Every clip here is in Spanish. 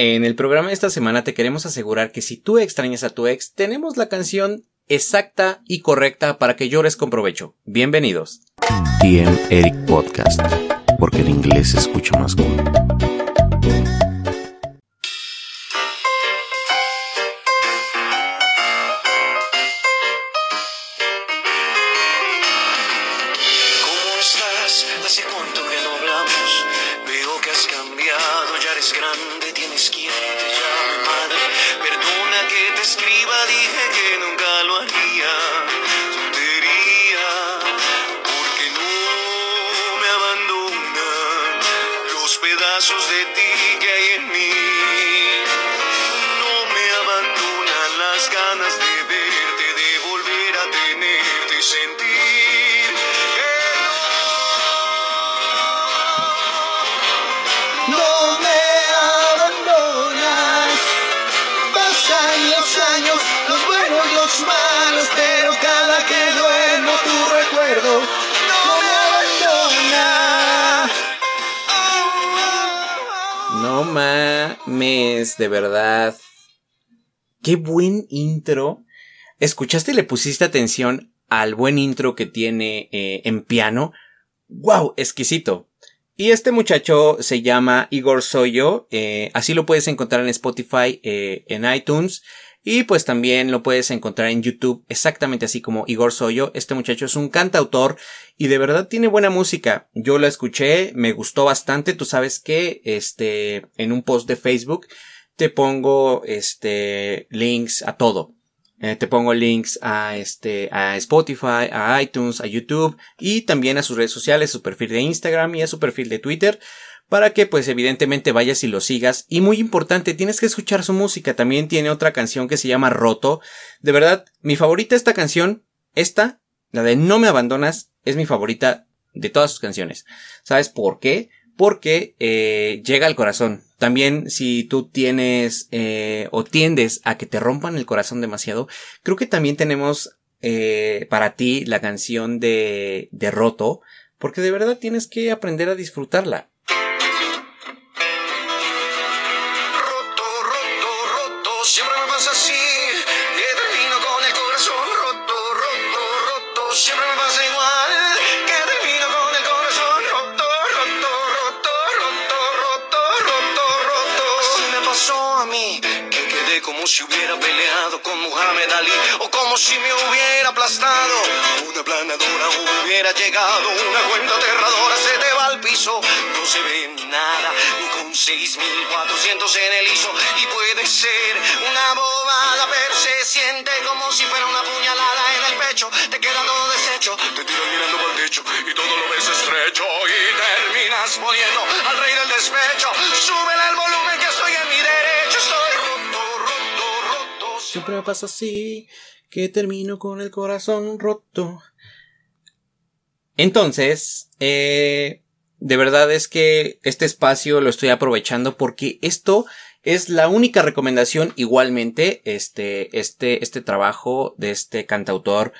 En el programa de esta semana te queremos asegurar que si tú extrañas a tu ex, tenemos la canción exacta y correcta para que llores con provecho. Bienvenidos. TM Eric Podcast, porque el inglés se escucha más cool. Pero cada que duermo tu recuerdo no me abandona. No mames, de verdad. Qué buen intro. ¿Escuchaste y le pusiste atención al buen intro que tiene eh, en piano? ¡Wow! Exquisito. Y este muchacho se llama Igor Soyo, eh, así lo puedes encontrar en Spotify, eh, en iTunes, y pues también lo puedes encontrar en YouTube, exactamente así como Igor Soyo. Este muchacho es un cantautor y de verdad tiene buena música. Yo lo escuché, me gustó bastante. Tú sabes que, este, en un post de Facebook te pongo, este, links a todo. Eh, te pongo links a este, a Spotify, a iTunes, a YouTube y también a sus redes sociales, su perfil de Instagram y a su perfil de Twitter para que pues evidentemente vayas y lo sigas. Y muy importante, tienes que escuchar su música. También tiene otra canción que se llama Roto. De verdad, mi favorita esta canción, esta, la de No me abandonas, es mi favorita de todas sus canciones. ¿Sabes por qué? Porque eh, llega al corazón. También si tú tienes eh, o tiendes a que te rompan el corazón demasiado, creo que también tenemos eh, para ti la canción de, de Roto, porque de verdad tienes que aprender a disfrutarla. Hubiera llegado, una cuenta aterradora se te va al piso. No se ve nada, con 6400 en el ISO. Y puede ser una bobada, pero se siente como si fuera una puñalada en el pecho. Te queda todo deshecho, te tiras mirando por el techo y todo lo ves estrecho. Y terminas poniendo al rey del despecho. Súbele el volumen que estoy en mi derecho. Estoy roto, roto, roto. Siempre pasa así, que termino con el corazón roto. Entonces, eh, de verdad es que este espacio lo estoy aprovechando porque esto es la única recomendación igualmente, este, este, este trabajo de este cantautor,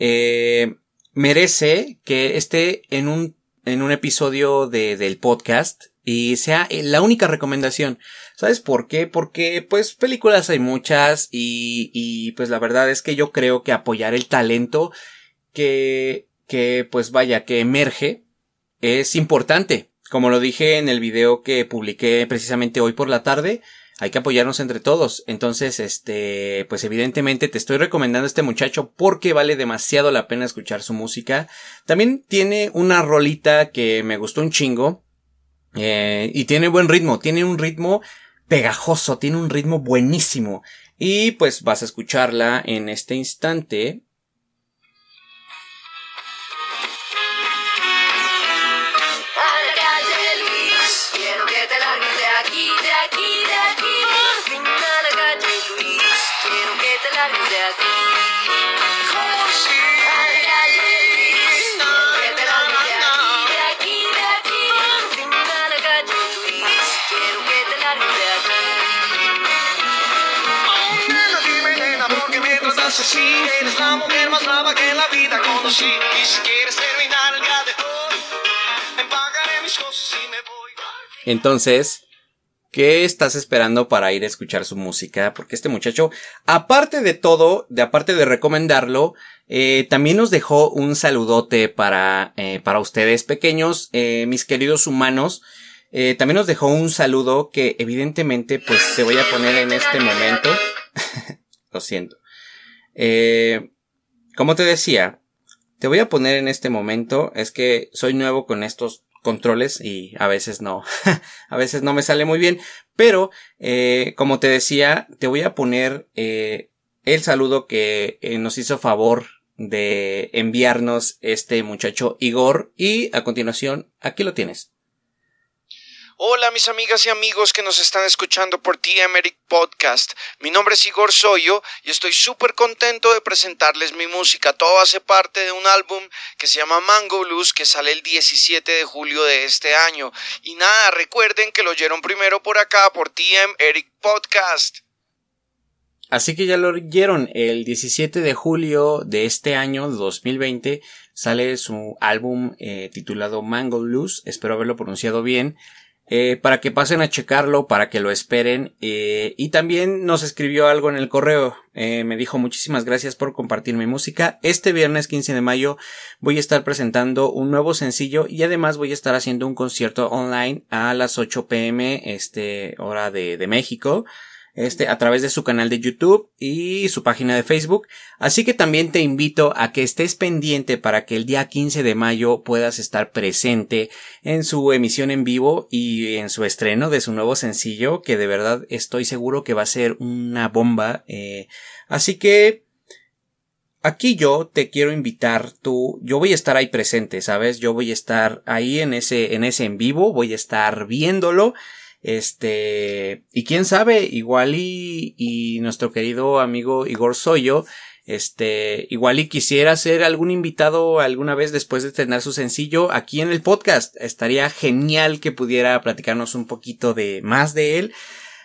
eh, merece que esté en un, en un episodio de, del podcast y sea la única recomendación. ¿Sabes por qué? Porque pues películas hay muchas y, y pues la verdad es que yo creo que apoyar el talento que, que pues vaya, que emerge es importante. Como lo dije en el video que publiqué precisamente hoy por la tarde, hay que apoyarnos entre todos. Entonces, este, pues evidentemente te estoy recomendando a este muchacho porque vale demasiado la pena escuchar su música. También tiene una rolita que me gustó un chingo. eh, y tiene buen ritmo, tiene un ritmo pegajoso, tiene un ritmo buenísimo. Y pues vas a escucharla en este instante. Eres de Entonces, ¿Qué estás esperando para ir a escuchar su música? Porque este muchacho, aparte de todo, de aparte de recomendarlo, eh, también nos dejó un saludote para, eh, para ustedes pequeños, eh, mis queridos humanos. También nos dejó un saludo que evidentemente pues te voy a poner en este momento. Lo siento. Como te decía, te voy a poner en este momento, es que soy nuevo con estos controles y a veces no, a veces no me sale muy bien, pero eh, como te decía, te voy a poner eh, el saludo que eh, nos hizo favor de enviarnos este muchacho Igor y a continuación aquí lo tienes. Hola mis amigas y amigos que nos están escuchando por TM Eric Podcast. Mi nombre es Igor Soyo y estoy súper contento de presentarles mi música. Todo hace parte de un álbum que se llama Mango Blues que sale el 17 de julio de este año. Y nada, recuerden que lo oyeron primero por acá por TM Eric Podcast. Así que ya lo oyeron, el 17 de julio de este año 2020 sale su álbum eh, titulado Mango Blues, espero haberlo pronunciado bien, eh, para que pasen a checarlo, para que lo esperen. eh, y también nos escribió algo en el correo. eh, me dijo muchísimas gracias por compartir mi música. Este viernes 15 de mayo voy a estar presentando un nuevo sencillo y además voy a estar haciendo un concierto online a las 8 pm, este, hora de, de México este, a través de su canal de YouTube y su página de Facebook. Así que también te invito a que estés pendiente para que el día 15 de mayo puedas estar presente en su emisión en vivo y en su estreno de su nuevo sencillo, que de verdad estoy seguro que va a ser una bomba. eh, así que Aquí yo te quiero invitar, tú, yo voy a estar ahí presente, ¿sabes? Yo voy a estar ahí en ese, en ese en vivo, voy a estar viéndolo, este, y quién sabe, igual y, y nuestro querido amigo Igor Soyo, este, igual y quisiera ser algún invitado alguna vez después de tener su sencillo aquí en el podcast. Estaría genial que pudiera platicarnos un poquito de más de él.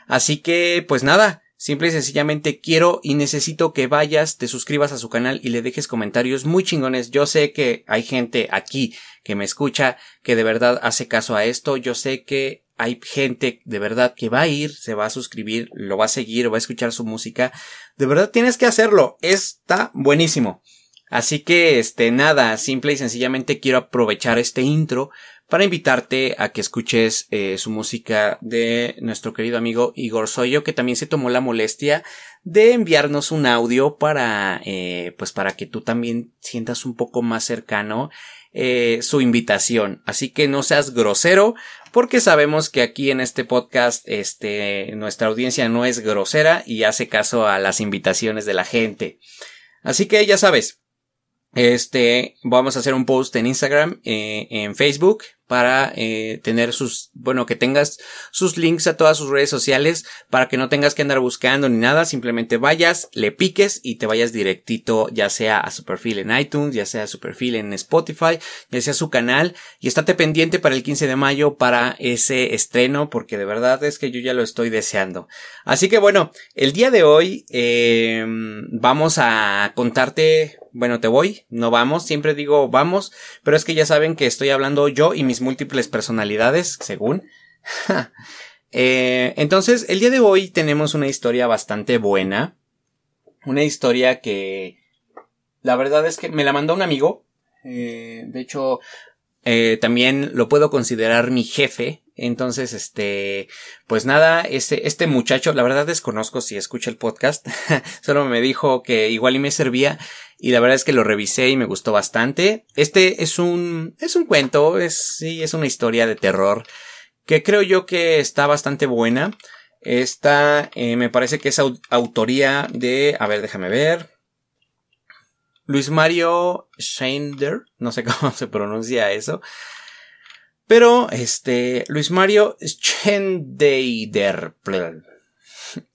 Así que, pues nada, simple y sencillamente quiero y necesito que vayas, te suscribas a su canal y le dejes comentarios muy chingones. Yo sé que hay gente aquí que me escucha que de verdad hace caso a esto. Yo sé que hay gente de verdad que va a ir, se va a suscribir, lo va a seguir, va a escuchar su música. De verdad tienes que hacerlo. Está buenísimo. Así que, este, nada, simple y sencillamente quiero aprovechar este intro para invitarte a que escuches eh, su música de nuestro querido amigo Igor Soyo, que también se tomó la molestia de enviarnos un audio para, eh, pues para que tú también sientas un poco más cercano eh, su invitación. Así que no seas grosero, porque sabemos que aquí en este podcast, este, nuestra audiencia no es grosera y hace caso a las invitaciones de la gente. Así que ya sabes, este, vamos a hacer un post en Instagram, eh, en Facebook, para eh, tener sus, bueno, que tengas sus links a todas sus redes sociales, para que no tengas que andar buscando ni nada, simplemente vayas, le piques y te vayas directito, ya sea a su perfil en iTunes, ya sea a su perfil en Spotify, ya sea a su canal, y estate pendiente para el 15 de mayo para ese estreno, porque de verdad es que yo ya lo estoy deseando. Así que bueno, el día de hoy eh, vamos a contarte bueno, te voy, no vamos, siempre digo vamos, pero es que ya saben que estoy hablando yo y mis múltiples personalidades, según. eh, entonces, el día de hoy tenemos una historia bastante buena, una historia que la verdad es que me la mandó un amigo, eh, de hecho, eh, también lo puedo considerar mi jefe, entonces, este, pues nada, este, este muchacho, la verdad desconozco si escucha el podcast, solo me dijo que igual y me servía, y la verdad es que lo revisé y me gustó bastante. Este es un, es un cuento, es, sí, es una historia de terror que creo yo que está bastante buena. Esta, eh, me parece que es au autoría de, a ver, déjame ver. Luis Mario Schender, no sé cómo se pronuncia eso. Pero, este, Luis Mario Schendeider,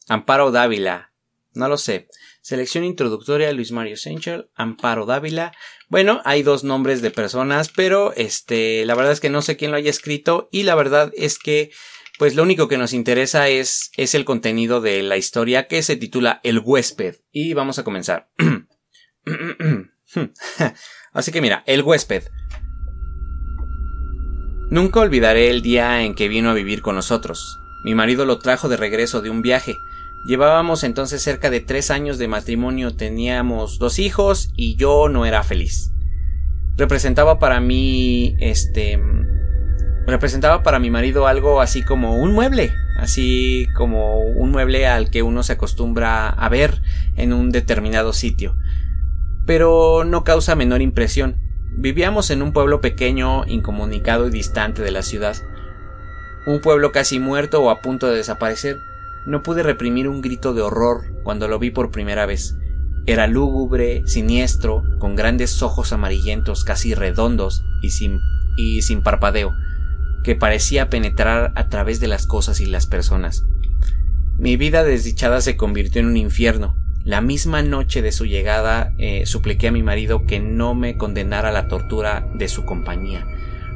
Amparo Dávila, no lo sé. Selección introductoria Luis Mario Senchel, Amparo Dávila. Bueno, hay dos nombres de personas, pero este, la verdad es que no sé quién lo haya escrito y la verdad es que pues lo único que nos interesa es, es el contenido de la historia que se titula El huésped. Y vamos a comenzar. Así que mira, El huésped. Nunca olvidaré el día en que vino a vivir con nosotros. Mi marido lo trajo de regreso de un viaje. Llevábamos entonces cerca de tres años de matrimonio, teníamos dos hijos y yo no era feliz. Representaba para mí, este, representaba para mi marido algo así como un mueble, así como un mueble al que uno se acostumbra a ver en un determinado sitio. Pero no causa menor impresión. Vivíamos en un pueblo pequeño, incomunicado y distante de la ciudad. Un pueblo casi muerto o a punto de desaparecer no pude reprimir un grito de horror cuando lo vi por primera vez. Era lúgubre, siniestro, con grandes ojos amarillentos casi redondos y sin, y sin parpadeo, que parecía penetrar a través de las cosas y las personas. Mi vida desdichada se convirtió en un infierno. La misma noche de su llegada eh, supliqué a mi marido que no me condenara a la tortura de su compañía.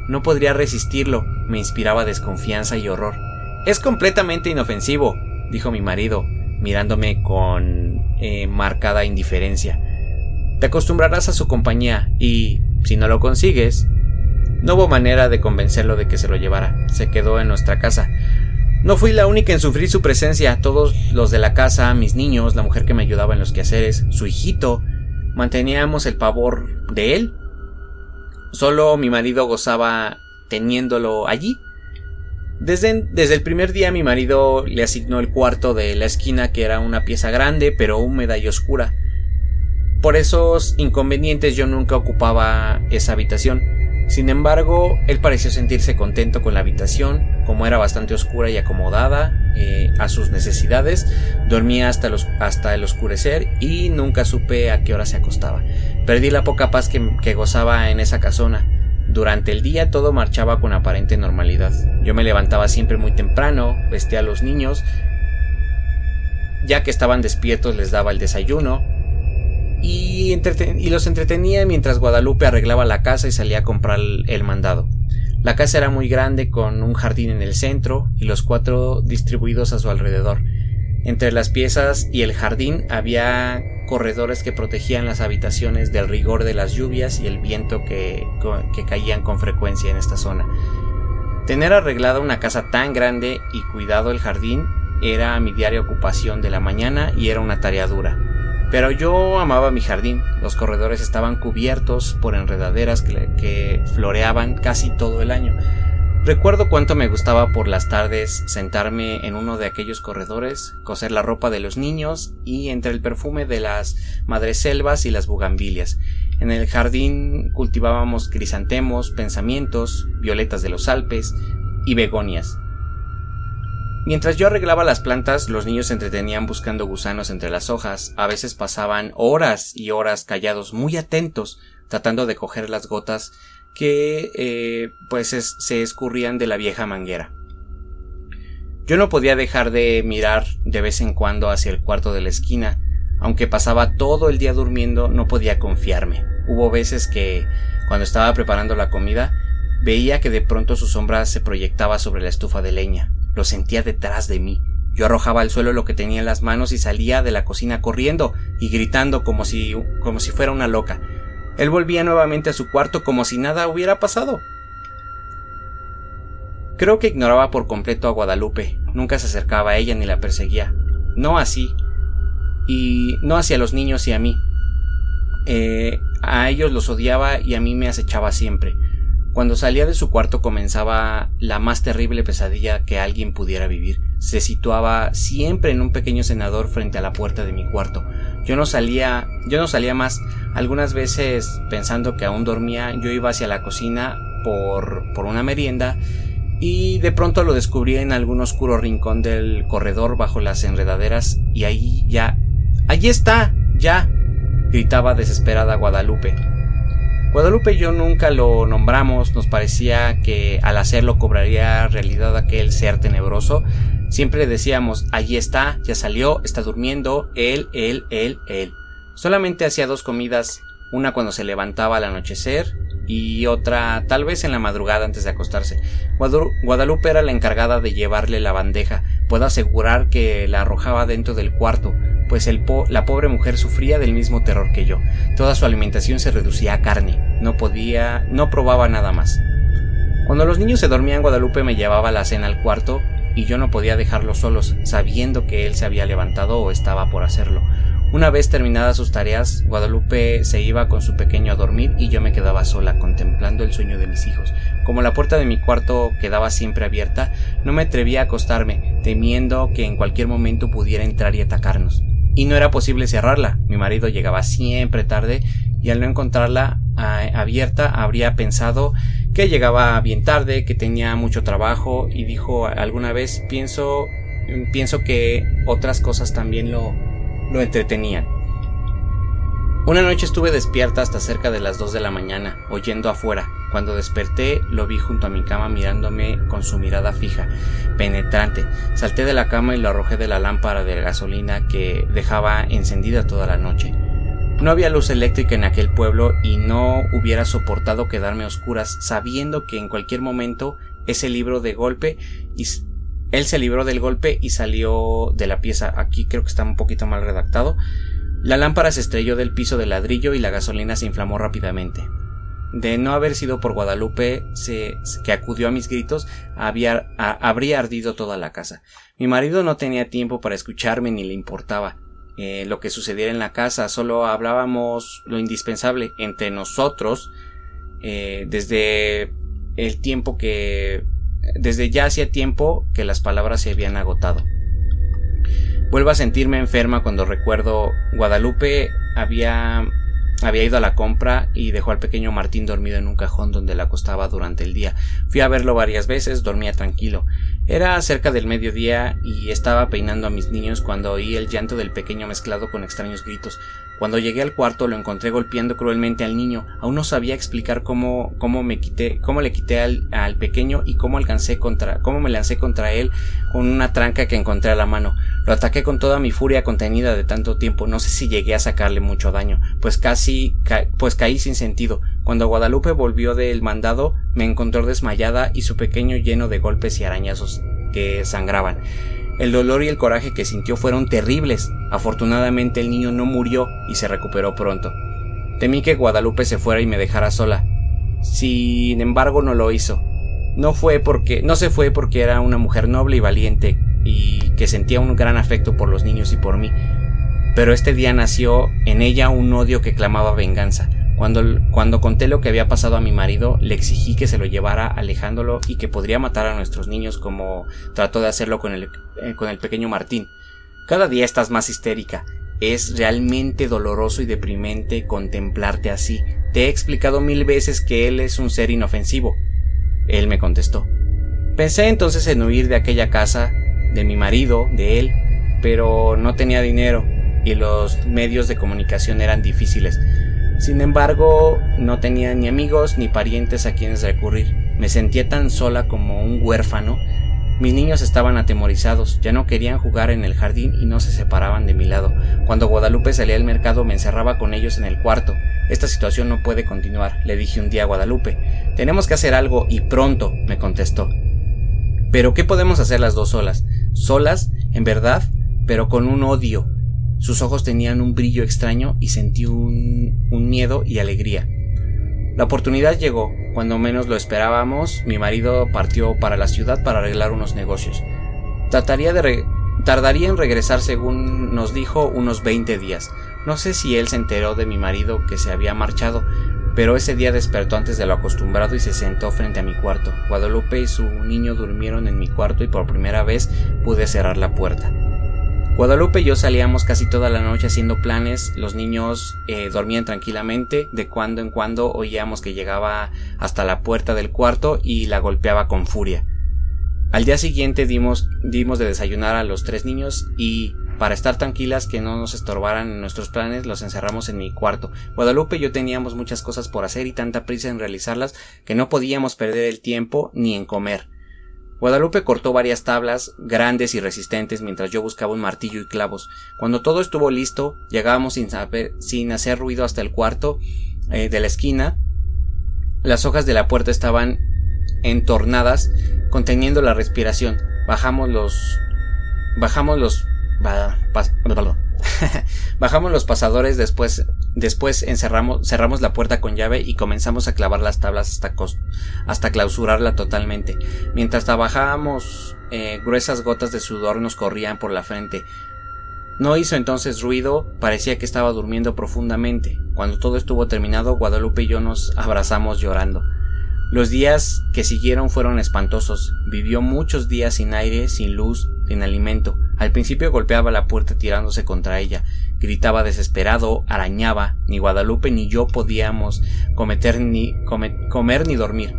No podría resistirlo, me inspiraba desconfianza y horror. Es completamente inofensivo, dijo mi marido, mirándome con eh, marcada indiferencia. Te acostumbrarás a su compañía y, si no lo consigues... No hubo manera de convencerlo de que se lo llevara. Se quedó en nuestra casa. No fui la única en sufrir su presencia. Todos los de la casa, mis niños, la mujer que me ayudaba en los quehaceres, su hijito, manteníamos el pavor de él. Solo mi marido gozaba teniéndolo allí, desde, desde, el primer día mi marido le asignó el cuarto de la esquina que era una pieza grande pero húmeda y oscura. Por esos inconvenientes yo nunca ocupaba esa habitación. Sin embargo, él pareció sentirse contento con la habitación, como era bastante oscura y acomodada eh, a sus necesidades, dormía hasta, el oscurecer y nunca supe a qué hora se acostaba. Perdí la poca paz que gozaba en esa casona. Durante el día todo marchaba con aparente normalidad. Yo me levantaba siempre muy temprano, vestía a los niños, ya que estaban despiertos les daba el desayuno, y, los entretenía mientras Guadalupe arreglaba la casa y salía a comprar el mandado. La casa era muy grande con un jardín en el centro y los cuatro distribuidos a su alrededor. Entre las piezas y el jardín había corredores que protegían las habitaciones del rigor de las lluvias y el viento que, que caían con frecuencia en esta zona. Tener arreglada una casa tan grande y cuidado el jardín era mi diaria ocupación de la mañana y era una tarea dura. Pero yo amaba mi jardín, los corredores estaban cubiertos por enredaderas que, floreaban casi todo el año. Recuerdo cuánto me gustaba por las tardes sentarme en uno de aquellos corredores, coser la ropa de los niños y entre el perfume de las madreselvas y las bugambilias. En el jardín cultivábamos crisantemos, pensamientos, violetas de los Alpes y begonias. Mientras yo arreglaba las plantas, los niños se entretenían buscando gusanos entre las hojas, a veces pasaban horas y horas callados, muy atentos, tratando de coger las gotas que eh, pues se escurrían de la vieja manguera. Yo no podía dejar de mirar de vez en cuando hacia el cuarto de la esquina, aunque pasaba todo el día durmiendo no podía confiarme. Hubo veces que, cuando estaba preparando la comida, veía que de pronto su sombra se proyectaba sobre la estufa de leña. Lo sentía detrás de mí. Yo arrojaba al suelo lo que tenía en las manos y salía de la cocina corriendo y gritando como si como si fuera una loca. Él volvía nuevamente a su cuarto como si nada hubiera pasado. Creo que ignoraba por completo a Guadalupe, nunca se acercaba a ella ni la perseguía. No así. Y no hacia los niños y a mí. Eh, a ellos los odiaba y a mí me acechaba siempre. Cuando salía de su cuarto comenzaba la más terrible pesadilla que alguien pudiera vivir. Se situaba siempre en un pequeño cenador frente a la puerta de mi cuarto. Yo no salía, yo no salía más. Algunas veces pensando que aún dormía, yo iba hacia la cocina por, por una merienda y de pronto lo descubrí en algún oscuro rincón del corredor bajo las enredaderas y ahí ya. Allí está. ya. gritaba desesperada Guadalupe. Guadalupe yo nunca lo nombramos, nos parecía que al hacerlo cobraría realidad aquel ser tenebroso. Siempre decíamos, allí está, ya salió, está durmiendo, él, él, él, él. Solamente hacía dos comidas, una cuando se levantaba al anochecer y otra tal vez en la madrugada antes de acostarse. Guadalupe era la encargada de llevarle la bandeja. Puedo asegurar que la arrojaba dentro del cuarto, pues la pobre mujer sufría del mismo terror que yo. Toda su alimentación se reducía a carne, no podía, no probaba nada más. Cuando los niños se dormían, Guadalupe me llevaba la cena al cuarto y yo no podía dejarlos solos, sabiendo que él se había levantado o estaba por hacerlo. Una vez terminadas sus tareas, Guadalupe se iba con su pequeño a dormir y yo me quedaba sola contemplando el sueño de mis hijos. Como la puerta de mi cuarto quedaba siempre abierta, no me atrevía a acostarme, temiendo que en cualquier momento pudiera entrar y atacarnos. Y no era posible cerrarla. Mi marido llegaba siempre tarde y al no encontrarla abierta habría pensado que llegaba bien tarde, que tenía mucho trabajo y dijo alguna vez pienso pienso que otras cosas también lo lo entretenían. Una noche estuve despierta hasta cerca de las dos de la mañana, oyendo afuera. Cuando desperté, lo vi junto a mi cama mirándome con su mirada fija, penetrante. Salté de la cama y lo arrojé de la lámpara de gasolina que dejaba encendida toda la noche. No había luz eléctrica en aquel pueblo y no hubiera soportado quedarme a oscuras sabiendo que en cualquier momento ese libro de golpe y él se libró del golpe y salió de la pieza. Aquí creo que está un poquito mal redactado. La lámpara se estrelló del piso de ladrillo y la gasolina se inflamó rápidamente. De no haber sido por Guadalupe, que acudió a mis gritos, habría ardido toda la casa. Mi marido no tenía tiempo para escucharme ni le importaba eh, lo que sucediera en la casa, solo hablábamos lo indispensable entre nosotros eh, desde el tiempo que desde ya hacía tiempo que las palabras se habían agotado. Vuelvo a sentirme enferma cuando recuerdo Guadalupe había había ido a la compra y dejó al pequeño Martín dormido en un cajón donde la acostaba durante el día. Fui a verlo varias veces, dormía tranquilo. Era cerca del mediodía y estaba peinando a mis niños cuando oí el llanto del pequeño mezclado con extraños gritos. Cuando llegué al cuarto lo encontré golpeando cruelmente al niño. Aún no sabía explicar cómo, cómo me quité, cómo le quité al, al pequeño y cómo alcancé contra, cómo me lancé contra él con una tranca que encontré a la mano. Lo ataqué con toda mi furia contenida de tanto tiempo. No sé si llegué a sacarle mucho daño, pues casi, pues caí sin sentido. Cuando Guadalupe volvió del mandado, me encontró desmayada y su pequeño lleno de golpes y arañazos que sangraban. El dolor y el coraje que sintió fueron terribles. Afortunadamente el niño no murió y se recuperó pronto. Temí que Guadalupe se fuera y me dejara sola. Sin embargo, no lo hizo. No fue porque, no se fue porque era una mujer noble y valiente y que sentía un gran afecto por los niños y por mí. Pero este día nació en ella un odio que clamaba venganza. Cuando, cuando conté lo que había pasado a mi marido, le exigí que se lo llevara alejándolo y que podría matar a nuestros niños como trató de hacerlo con el, eh, con el pequeño Martín. Cada día estás más histérica. Es realmente doloroso y deprimente contemplarte así. Te he explicado mil veces que él es un ser inofensivo. Él me contestó. Pensé entonces en huir de aquella casa, de mi marido, de él, pero no tenía dinero y los medios de comunicación eran difíciles. Sin embargo, no tenía ni amigos ni parientes a quienes recurrir. Me sentía tan sola como un huérfano. Mis niños estaban atemorizados, ya no querían jugar en el jardín y no se separaban de mi lado. Cuando Guadalupe salía al mercado me encerraba con ellos en el cuarto. Esta situación no puede continuar, le dije un día a Guadalupe. Tenemos que hacer algo y pronto, me contestó. Pero ¿qué podemos hacer las dos solas? Solas, en verdad, pero con un odio, sus ojos tenían un brillo extraño y sentí un, miedo y alegría. La oportunidad llegó. Cuando menos lo esperábamos, mi marido partió para la ciudad para arreglar unos negocios. Trataría de tardaría en regresar según nos dijo unos 20 días. No sé si él se enteró de mi marido que se había marchado, pero ese día despertó antes de lo acostumbrado y se sentó frente a mi cuarto. Guadalupe y su niño durmieron en mi cuarto y por primera vez pude cerrar la puerta. Guadalupe y yo salíamos casi toda la noche haciendo planes, los niños eh, dormían tranquilamente, de cuando en cuando oíamos que llegaba hasta la puerta del cuarto y la golpeaba con furia. Al día siguiente dimos, dimos de desayunar a los tres niños y para estar tranquilas que no nos estorbaran nuestros planes, los encerramos en mi cuarto. Guadalupe y yo teníamos muchas cosas por hacer y tanta prisa en realizarlas que no podíamos perder el tiempo ni en comer. Guadalupe cortó varias tablas grandes y resistentes mientras yo buscaba un martillo y clavos. Cuando todo estuvo listo, llegábamos sin, sin hacer ruido hasta el cuarto eh, de la esquina. Las hojas de la puerta estaban entornadas, conteniendo la respiración. Bajamos los. Bajamos los. bajamos los pasadores después Después encerramos, cerramos la puerta con llave y comenzamos a clavar las tablas hasta, hasta clausurarla totalmente. Mientras trabajábamos, eh, gruesas gotas de sudor nos corrían por la frente. No hizo entonces ruido, parecía que estaba durmiendo profundamente. Cuando todo estuvo terminado, Guadalupe y yo nos abrazamos llorando. Los días que siguieron fueron espantosos. Vivió muchos días sin aire, sin luz, sin alimento. Al principio golpeaba la puerta tirándose contra ella, gritaba desesperado, arañaba, ni Guadalupe ni yo podíamos cometer ni comer ni dormir.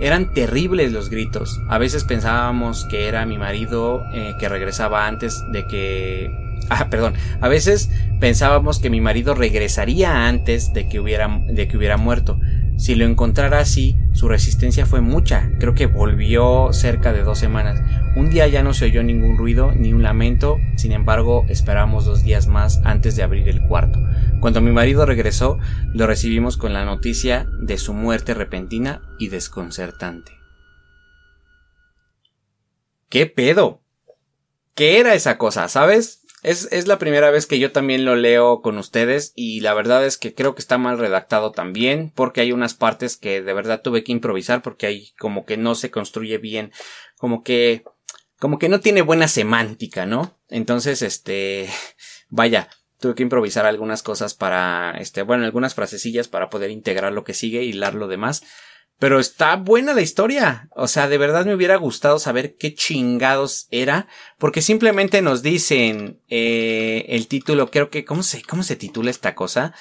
Eran terribles los gritos. A veces pensábamos que era mi marido eh, que regresaba antes de que Ah, perdón. A veces pensábamos que mi marido regresaría antes de que hubiera, de que hubiera muerto. Si lo encontrara así, su resistencia fue mucha. Creo que volvió cerca de dos semanas. Un día ya no se oyó ningún ruido ni un lamento. Sin embargo, esperamos dos días más antes de abrir el cuarto. Cuando mi marido regresó, lo recibimos con la noticia de su muerte repentina y desconcertante. ¿Qué pedo? ¿Qué era esa cosa, sabes? Es, es, la primera vez que yo también lo leo con ustedes y la verdad es que creo que está mal redactado también porque hay unas partes que de verdad tuve que improvisar porque hay como que no se construye bien, como que como que no tiene buena semántica, ¿no? Entonces, este, vaya, tuve que improvisar algunas cosas para, este, bueno, algunas frasecillas para poder integrar lo que sigue y hilar lo demás. Pero está buena la historia. O sea, de verdad me hubiera gustado saber qué chingados era. Porque simplemente nos dicen eh, el título, creo que, ¿cómo se, cómo se titula esta cosa?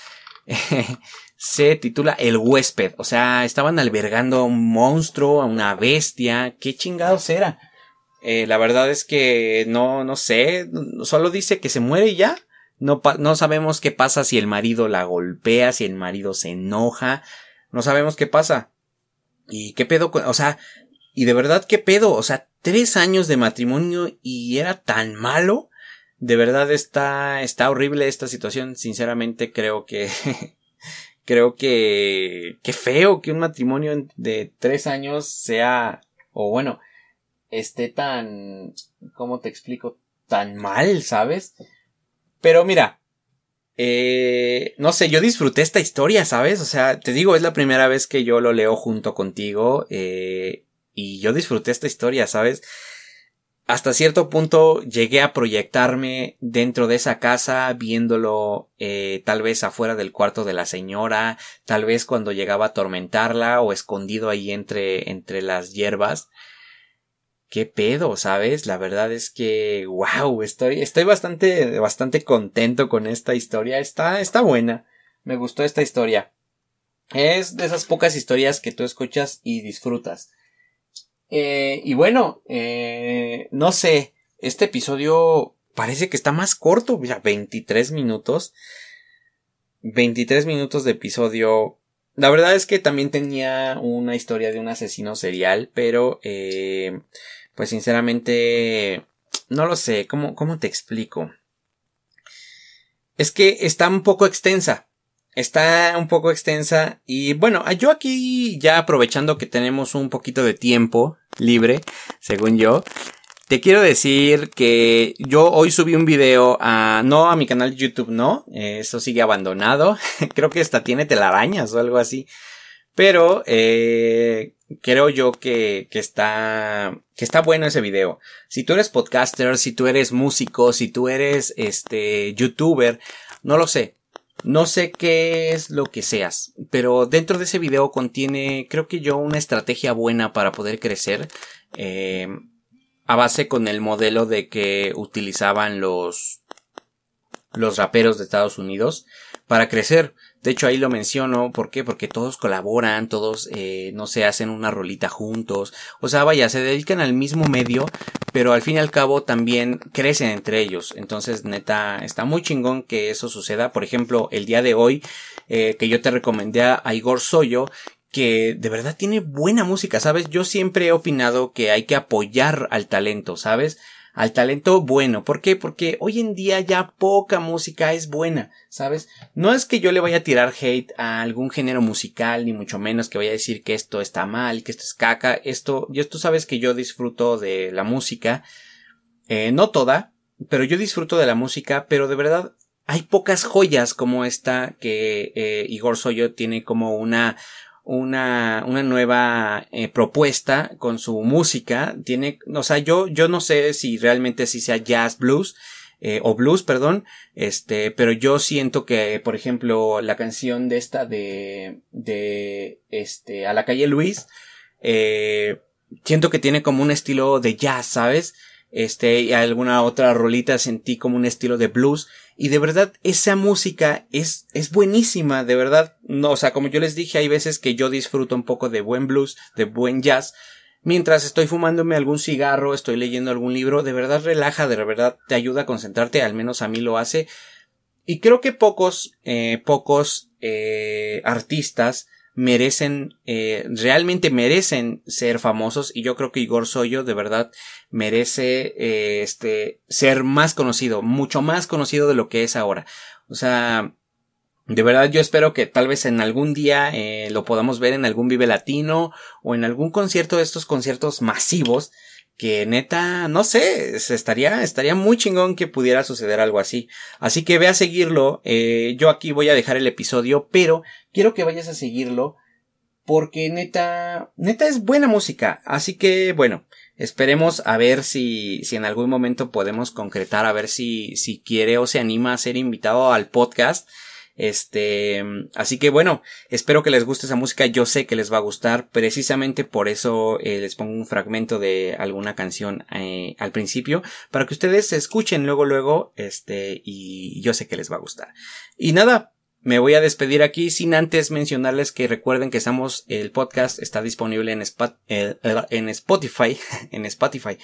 se titula El huésped. O sea, estaban albergando a un monstruo, a una bestia. ¿Qué chingados era? Eh, la verdad es que no, no sé. Solo dice que se muere y ya. No, no sabemos qué pasa si el marido la golpea, si el marido se enoja. No sabemos qué pasa. ¿Y qué pedo? O sea, y de verdad, ¿qué pedo? O sea, tres años de matrimonio y era tan malo. De verdad está, está horrible esta situación. Sinceramente creo que, creo que, qué feo que un matrimonio de tres años sea, o bueno, esté tan, ¿cómo te explico? Tan mal, ¿sabes? Pero mira, eh, no sé, yo disfruté esta historia, ¿sabes? O sea, te digo, es la primera vez que yo lo leo junto contigo eh, y yo disfruté esta historia, ¿sabes? Hasta cierto punto llegué a proyectarme dentro de esa casa, viéndolo eh, tal vez afuera del cuarto de la señora, tal vez cuando llegaba a atormentarla o escondido ahí entre, entre las hierbas qué pedo, ¿sabes? La verdad es que, wow, estoy, estoy bastante, bastante contento con esta historia. Está, está buena. Me gustó esta historia. Es de esas pocas historias que tú escuchas y disfrutas. Eh, y bueno, eh, no sé, este episodio parece que está más corto, mira, 23 minutos. 23 minutos de episodio. La verdad es que también tenía una historia de un asesino serial, pero eh, pues sinceramente, no lo sé, ¿cómo, cómo te explico? Es que está un poco extensa. Está un poco extensa y bueno, yo aquí ya aprovechando que tenemos un poquito de tiempo libre, según yo, te quiero decir que yo hoy subí un video a, no a mi canal de YouTube, no, eso sigue abandonado, creo que hasta tiene telarañas o algo así, pero eh, creo yo que, que está que está bueno ese video. Si tú eres podcaster, si tú eres músico, si tú eres este youtuber, no lo sé. No sé qué es lo que seas, pero dentro de ese video contiene, creo que yo, una estrategia buena para poder crecer, eh, a base con el modelo de que utilizaban los, los raperos de Estados Unidos para crecer. De hecho, ahí lo menciono, ¿por qué? Porque todos colaboran, todos, eh, no sé, hacen una rolita juntos. O sea, vaya, se dedican al mismo medio, pero al fin y al cabo también crecen entre ellos. Entonces, neta, está muy chingón que eso suceda. Por ejemplo, el día de hoy, eh, que yo te recomendé a Igor Soyo, que de verdad tiene buena música, ¿sabes? Yo siempre he opinado que hay que apoyar al talento, ¿sabes? Al talento bueno. ¿Por qué? Porque hoy en día ya poca música es buena, ¿sabes? No es que yo le vaya a tirar hate a algún género musical, ni mucho menos que vaya a decir que esto está mal, que esto es caca. Esto, yo, tú sabes que yo disfruto de la música, eh, no toda, pero yo disfruto de la música, pero de verdad hay pocas joyas como esta que eh, Igor Soyo tiene como una una, una nueva eh, propuesta con su música. Tiene, o sea, yo, yo no sé si realmente si sea jazz blues, eh, o blues, perdón, este, pero yo siento que, por ejemplo, la canción de esta de, de, este, a la calle Luis, eh, siento que tiene como un estilo de jazz, ¿sabes? Este, y alguna otra rolita sentí como un estilo de blues. Y de verdad, esa música es, es buenísima, de verdad. No, o sea, como yo les dije, hay veces que yo disfruto un poco de buen blues, de buen jazz. Mientras estoy fumándome algún cigarro, estoy leyendo algún libro, de verdad relaja, de verdad te ayuda a concentrarte, al menos a mí lo hace. Y creo que pocos, eh, pocos eh, artistas merecen, eh, realmente merecen ser famosos y yo creo que Igor Soyo de verdad merece, eh, este, ser más conocido, mucho más conocido de lo que es ahora. O sea, de verdad yo espero que tal vez en algún día eh, lo podamos ver en algún Vive Latino o en algún concierto de estos conciertos masivos que neta, no sé, estaría, estaría muy chingón que pudiera suceder algo así. Así que ve a seguirlo, eh, yo aquí voy a dejar el episodio, pero quiero que vayas a seguirlo porque neta, neta es buena música. Así que bueno, esperemos a ver si, si en algún momento podemos concretar, a ver si, si quiere o se anima a ser invitado al podcast. Este, así que bueno, espero que les guste esa música. Yo sé que les va a gustar. Precisamente por eso eh, les pongo un fragmento de alguna canción eh, al principio para que ustedes escuchen luego, luego, este, y yo sé que les va a gustar. Y nada, me voy a despedir aquí sin antes mencionarles que recuerden que estamos, el podcast está disponible en, eh, en Spotify, en Spotify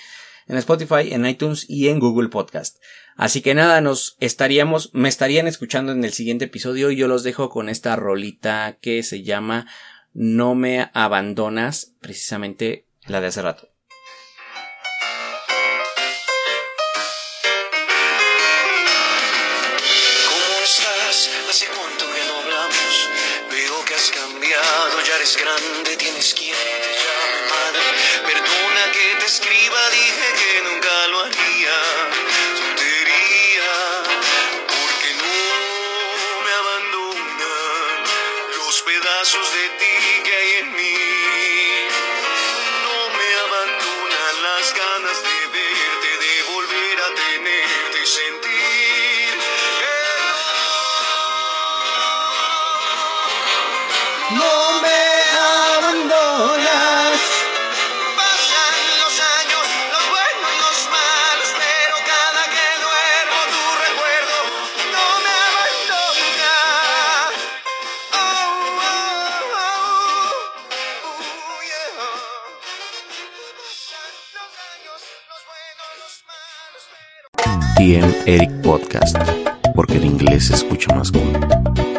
en Spotify, en iTunes y en Google Podcast. Así que nada, nos estaríamos, me estarían escuchando en el siguiente episodio y yo los dejo con esta rolita que se llama No me abandonas, precisamente la de hace rato. Eric Podcast, porque en inglés se escucha más cool.